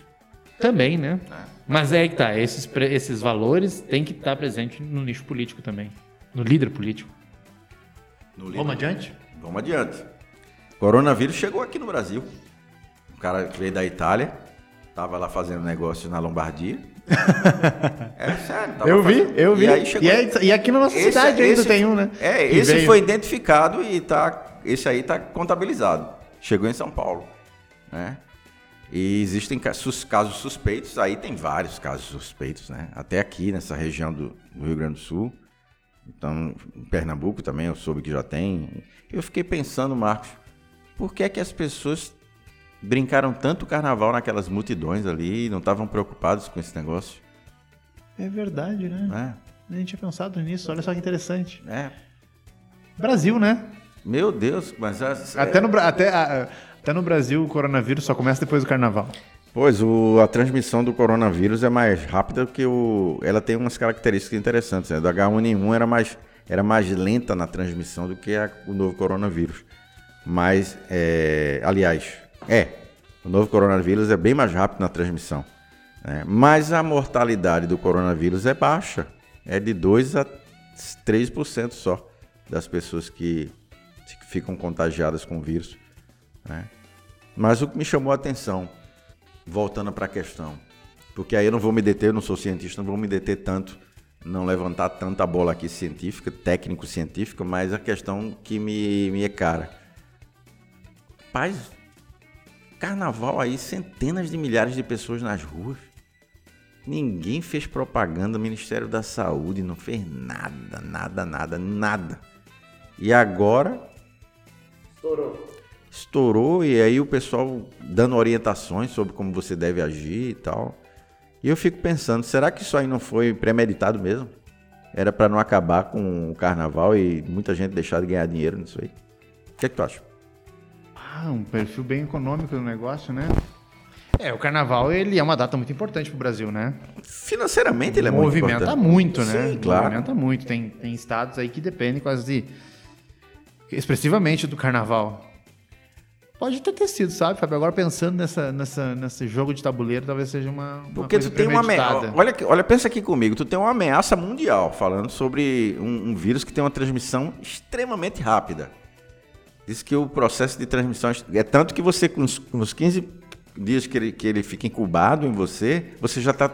Também, né? Mas é que tá. Esses, esses valores têm que estar presentes no nicho político também. No líder político. Vamos adiante? Vamos adiante. Coronavírus chegou aqui no Brasil. O cara veio da Itália, tava lá fazendo negócio na Lombardia. *laughs* é sério. Eu vi, fazendo- eu vi. E, aí chegou... E, aí- e aqui na nossa Esse- cidade ainda esse- tem um, né? É, Que esse veio. foi identificado e tá, esse aí tá contabilizado. Chegou em São Paulo, né? E existem casos suspeitos, aí tem vários casos suspeitos, né? Até aqui nessa região do, do Rio Grande do Sul. Então, em Pernambuco também eu soube que já tem. Eu fiquei pensando, Marcos, por que é que as pessoas brincaram tanto carnaval naquelas multidões ali e não estavam preocupados com esse negócio? É verdade, né? A gente tinha pensado nisso, olha só que interessante. É. Brasil, né? Meu Deus, mas as- Até no, até, até no Brasil o coronavírus só começa depois do carnaval. Pois, o- a transmissão do coronavírus é mais rápida que o. Ela tem umas características interessantes. Né? Do H1N1 era mais, era mais lenta na transmissão do que a- o novo coronavírus. Mas, é, aliás, é. O novo coronavírus é bem mais rápido na transmissão. né? Mas a mortalidade do coronavírus é baixa. É de 2 a 3% só das pessoas que ficam contagiadas com o vírus. né? Mas o que me chamou a atenção voltando para a questão, porque aí eu não vou me deter, eu não sou cientista, não vou me deter tanto, não levantar tanta bola aqui científica, técnico-científica, mas a questão que me, me é cara. Paz, carnaval aí, centenas de milhares de pessoas nas ruas. Ninguém fez propaganda, o Ministério da Saúde não fez nada, nada, nada, nada. E agora estourou e aí o pessoal dando orientações sobre como você deve agir e tal. E eu fico pensando, será que isso aí não foi premeditado mesmo? Era para não acabar com o carnaval e muita gente deixar de ganhar dinheiro nisso aí. O que, é que tu acha? Ah, um perfil bem econômico do negócio, né? É, o carnaval ele é uma data muito importante pro Brasil, né? Financeiramente ele é muito Movimenta importante. muito, né? Sim, claro. Movimenta muito. Tem, tem estados aí que dependem quase expressivamente do carnaval. Pode ter, sido, sabe, Fábio? Agora pensando nessa, nessa, nesse jogo de tabuleiro, talvez seja uma, uma Porque coisa tu tem uma ameaça. Olha, olha, pensa aqui comigo. Tu tem uma ameaça mundial falando sobre um, um vírus que tem uma transmissão extremamente rápida. Diz que o processo de transmissão é tanto que você, com os, com os 15 dias que ele, que ele fica incubado em você, você já tá.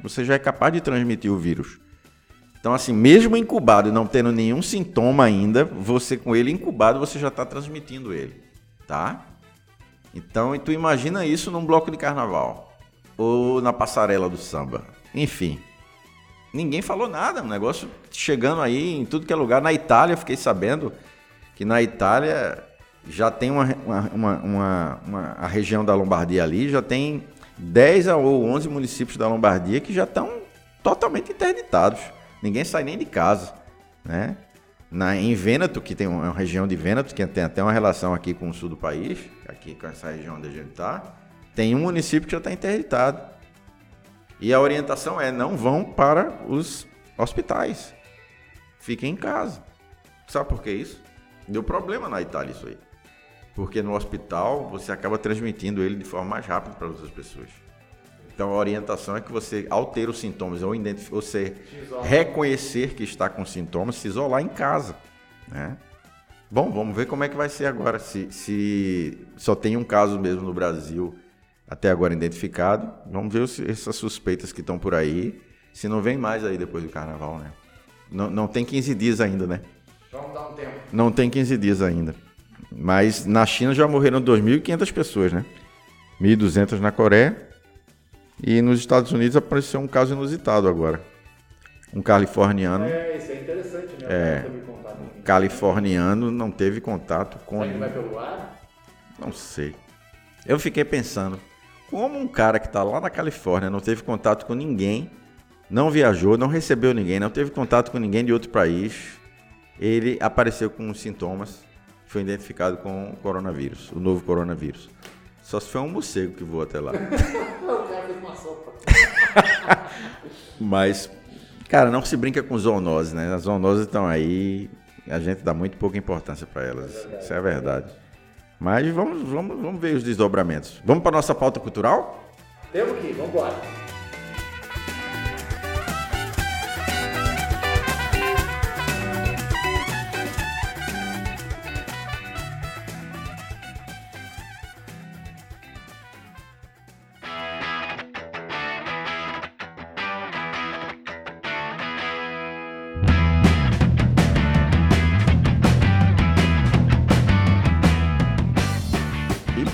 Você já é capaz de transmitir o vírus. Então, assim, mesmo incubado e não tendo nenhum sintoma ainda, você com ele incubado, você já está transmitindo ele, tá? Então, e tu imagina isso num bloco de carnaval ou na passarela do samba. Enfim, ninguém falou nada, um negócio chegando aí em tudo que é lugar. Na Itália, fiquei sabendo que na Itália já tem uma, uma, uma, uma- a região da Lombardia ali, já tem 10 a- ou 11 municípios da Lombardia que já estão totalmente interditados. Ninguém sai nem de casa, né? Na, em Vêneto, que tem uma, uma região de Vêneto, que tem até uma relação aqui com o sul do país, aqui com essa região onde a gente está, tem um município que já está interditado. E a orientação é não vão para os hospitais. Fiquem em casa. Sabe por que isso? Deu problema na Itália isso aí. Porque no hospital você acaba transmitindo ele de forma mais rápida para outras pessoas. Então a orientação é que você, ao ter os sintomas ou você reconhecer que está com sintomas, se isolar em casa. Né? Bom, vamos ver como é que vai ser agora. Se, se só tem um caso mesmo no Brasil até agora identificado, vamos ver essas suspeitas que estão por aí, se não vem mais aí depois do carnaval, né? Não, não tem 15 dias ainda, né? Vamos dar um tempo. Não tem 15 dias ainda. Mas na China já morreram 2.500 pessoas, né? 1.200 na Coreia. E nos Estados Unidos apareceu um caso inusitado agora. Um californiano. É, isso é interessante, né? É. Californiano não teve contato com. pelo ar? Não sei. Eu fiquei pensando, como um cara que está lá na Califórnia não teve contato com ninguém, não viajou, não recebeu ninguém, não teve contato com ninguém de outro país, ele apareceu com sintomas, foi identificado com o coronavírus, o novo coronavírus. Só se foi um morcego que voou até lá. *laughs* uma sopa. *laughs* Mas, cara, não se brinca com zoonoses, né? As zoonoses estão aí, a gente dá muito pouca importância para elas. É Isso é verdade. Mas vamos, vamos, vamos ver os desdobramentos. Vamos para nossa pauta cultural? Temos que vamos embora.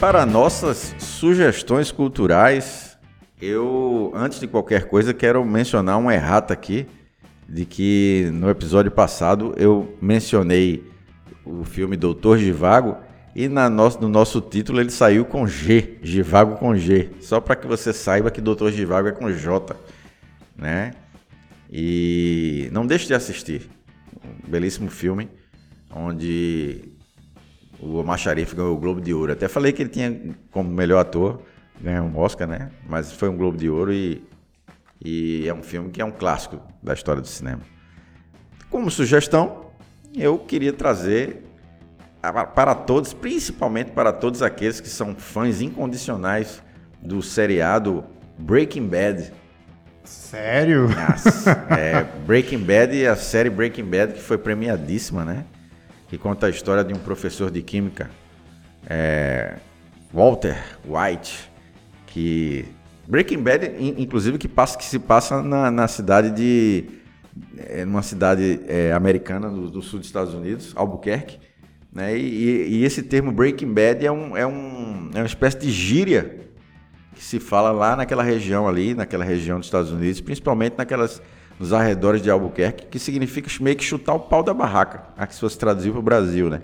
Para nossas sugestões culturais, eu, antes de qualquer coisa, quero mencionar uma errata aqui, de que no episódio passado eu mencionei o filme Doutor Givago e na nosso, no nosso título ele saiu com G, Givago com G, só para que você saiba que Doutor Givago é com J, né? E não deixe de assistir, um belíssimo filme, onde o Omar Sharif ganhou o Globo de Ouro. Até falei que ele tinha como melhor ator, ganhou um Oscar, né? Mas foi um Globo de Ouro e, e é um filme que é um clássico da história do cinema. Como sugestão, eu queria trazer para todos, principalmente para todos aqueles que são fãs incondicionais do seriado Breaking Bad. Sério? *laughs* É, Breaking Bad, a série Breaking Bad que foi premiadíssima, né? Que conta a história de um professor de química, é, Walter White, que Breaking Bad, inclusive, que, passa, que se passa na, na cidade de. É, numa cidade é, americana do, do, sul dos Estados Unidos, Albuquerque. Né? E, e, esse termo Breaking Bad é, um, é, um, é uma espécie de gíria que se fala lá naquela região ali, naquela região dos Estados Unidos, principalmente naquelas nos arredores de Albuquerque, que significa meio que chutar o pau da barraca, aqui se fosse traduzir para o Brasil, né?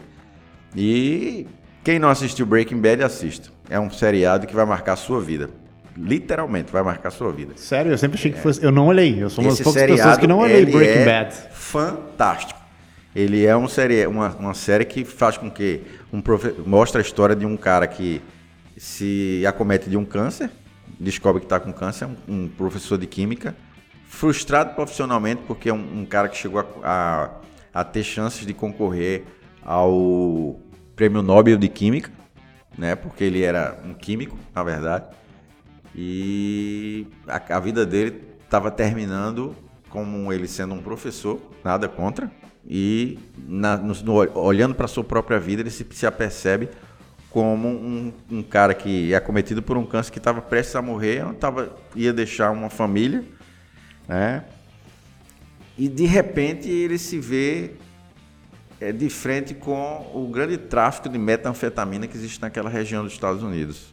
E quem não assistiu Breaking Bad, assista. É um seriado que vai marcar a sua vida. Literalmente, vai marcar a sua vida. Sério, eu sempre achei que fosse. Eu não olhei. Eu sou uma das poucas pessoas que não olhei Breaking é Bad. Fantástico. Ele é um série, uma, uma série que faz com que um profe... mostra a história de um cara que se acomete de um câncer, descobre que está com câncer, um, um professor de química, frustrado profissionalmente, porque é um, um cara que chegou a, a, a, ter chances de concorrer ao Prêmio Nobel de Química, né? Porque ele era um químico, na verdade. E a, a vida dele estava terminando como ele sendo um professor, nada contra. E na, no, no, olhando para sua própria vida, ele se, se apercebe como um, um, cara que é acometido por um câncer que estava prestes a morrer, tava, ia deixar uma família né? E de repente ele se vê é, de frente com o grande tráfico de metanfetamina que existe naquela região dos Estados Unidos,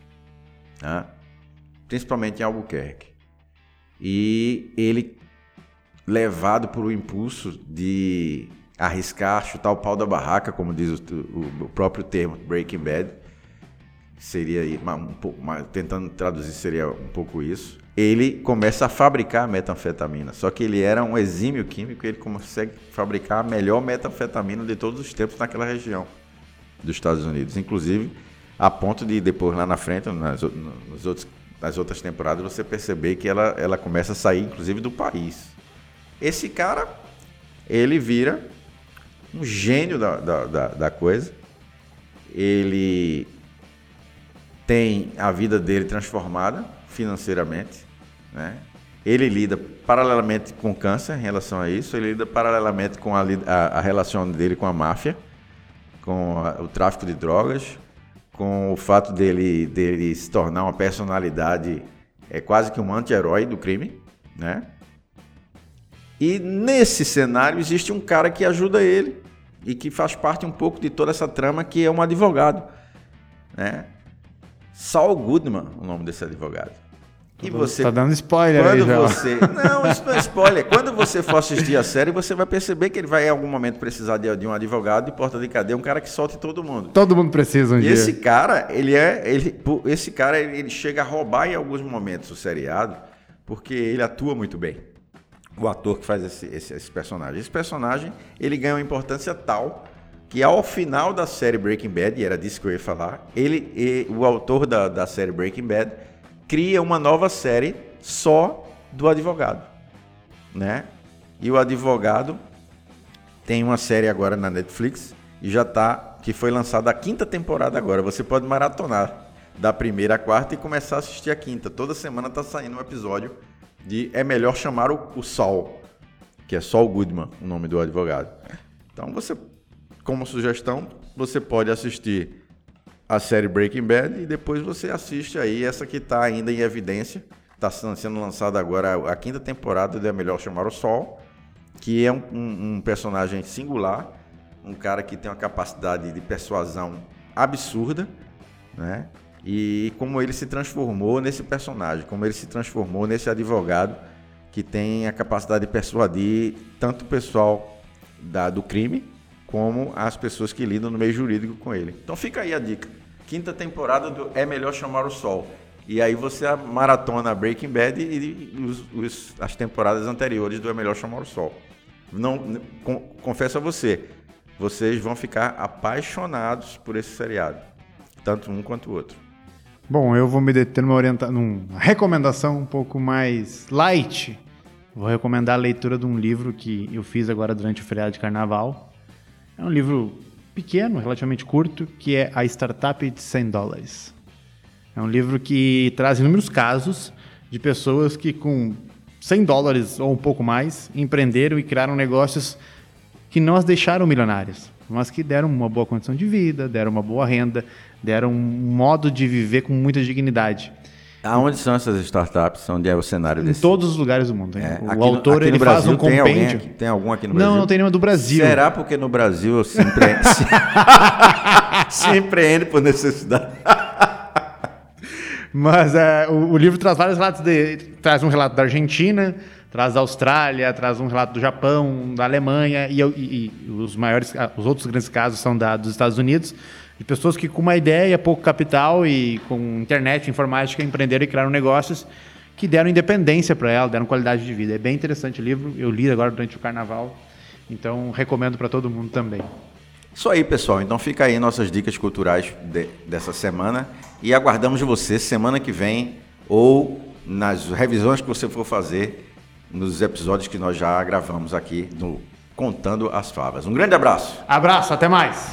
né? principalmente em Albuquerque. E ele, levado por um impulso de arriscar, chutar o pau da barraca, como diz o, o, próprio termo Breaking Bad, seria um pouco, tentando traduzir seria um pouco isso ele começa a fabricar metanfetamina. Só que ele era um exímio químico e ele consegue fabricar a melhor metanfetamina de todos os tempos naquela região dos Estados Unidos. Inclusive, a ponto de depois lá na frente, nas, nos outros, nas outras temporadas, você perceber que ela, ela começa a sair, inclusive, do país. Esse cara, ele vira um gênio da, da, da, da coisa. Ele tem a vida dele transformada financeiramente. Né? Ele lida paralelamente com câncer em relação a isso, ele lida paralelamente com a, a, a relação dele com a máfia, com a, o tráfico de drogas, com o fato dele, dele se tornar uma personalidade é quase que um anti-herói do crime, né? E nesse cenário existe um cara que ajuda ele e que faz parte um pouco de toda essa trama, que é um advogado, né? Saul Goodman, o nome desse advogado. E você. Tá dando spoiler quando aí, já. você Não, isso não é spoiler. quando você for assistir a série, você vai perceber que ele vai em algum momento precisar de, de um advogado de porta de cadeia, um cara que solte todo mundo. Todo mundo precisa um e dia. esse cara, ele é. Ele, esse cara, ele chega a roubar em alguns momentos o seriado, porque ele atua muito bem. o ator que faz esse, esse, esse personagem. Esse personagem ele ganha uma importância tal que ao final da série Breaking Bad, e era disso que eu ia falar, ele, o autor da, da série Breaking Bad cria uma nova série só do advogado, né? E o advogado tem uma série agora na Netflix e já tá que foi lançada a quinta temporada agora. Você pode maratonar da primeira à quarta e começar a assistir a quinta. Toda semana tá saindo um episódio de É melhor chamar o, o Sol, que é Sol Goodman, o nome do advogado. Então você como sugestão, você pode assistir a série Breaking Bad e depois você assiste aí essa que está ainda em evidência. Está sendo lançada agora a quinta temporada de Melhor Chamar o Sol, que é um, um, um personagem singular, um cara que tem uma capacidade de persuasão absurda, né? E como ele se transformou nesse personagem, como ele se transformou nesse advogado que tem a capacidade de persuadir tanto o pessoal da, do crime como as pessoas que lidam no meio jurídico com ele. Então fica aí a dica. Quinta temporada do É Melhor Chamar o Sol. E aí você maratona Breaking Bad e os, os, as temporadas anteriores do É Melhor Chamar o Sol. Não, com, confesso a você, vocês vão ficar apaixonados por esse seriado. Tanto um quanto o outro. Bom, eu vou me deter numa, orienta... numa recomendação um pouco mais light. Vou recomendar a leitura de um livro que eu fiz agora durante o feriado de carnaval, é um livro pequeno, relativamente curto, que é A Startup de 100 dólares. É um livro que traz inúmeros casos de pessoas que com 100 dólares ou um pouco mais empreenderam e criaram negócios que não as deixaram milionárias, mas que deram uma boa condição de vida, deram uma boa renda, deram um modo de viver com muita dignidade. Aonde são essas startups? Onde é o cenário desse? Em todos os lugares do mundo. É, o autor no, ele faz um compêndio. Tem, aqui, tem algum aqui no Brasil? Não, não tem nenhuma do Brasil. Será porque no Brasil eu se empreende, se, por necessidade? *laughs* Mas é, o, o, livro traz vários relatos. De, traz um relato da Argentina, traz da Austrália, traz um relato do Japão, da Alemanha e, e, e os maiores, os outros grandes casos são da, dos Estados Unidos de pessoas que com uma ideia, pouco capital e com internet, informática, empreenderam e criaram negócios que deram independência para ela, deram qualidade de vida. É bem interessante o livro, eu li agora durante o carnaval, então recomendo para todo mundo também. Isso aí, pessoal. Então fica aí nossas dicas culturais de, dessa semana e aguardamos você semana que vem ou nas revisões que você for fazer nos episódios que nós já gravamos aqui no Contando as Favas. Um grande abraço. Abraço, até mais.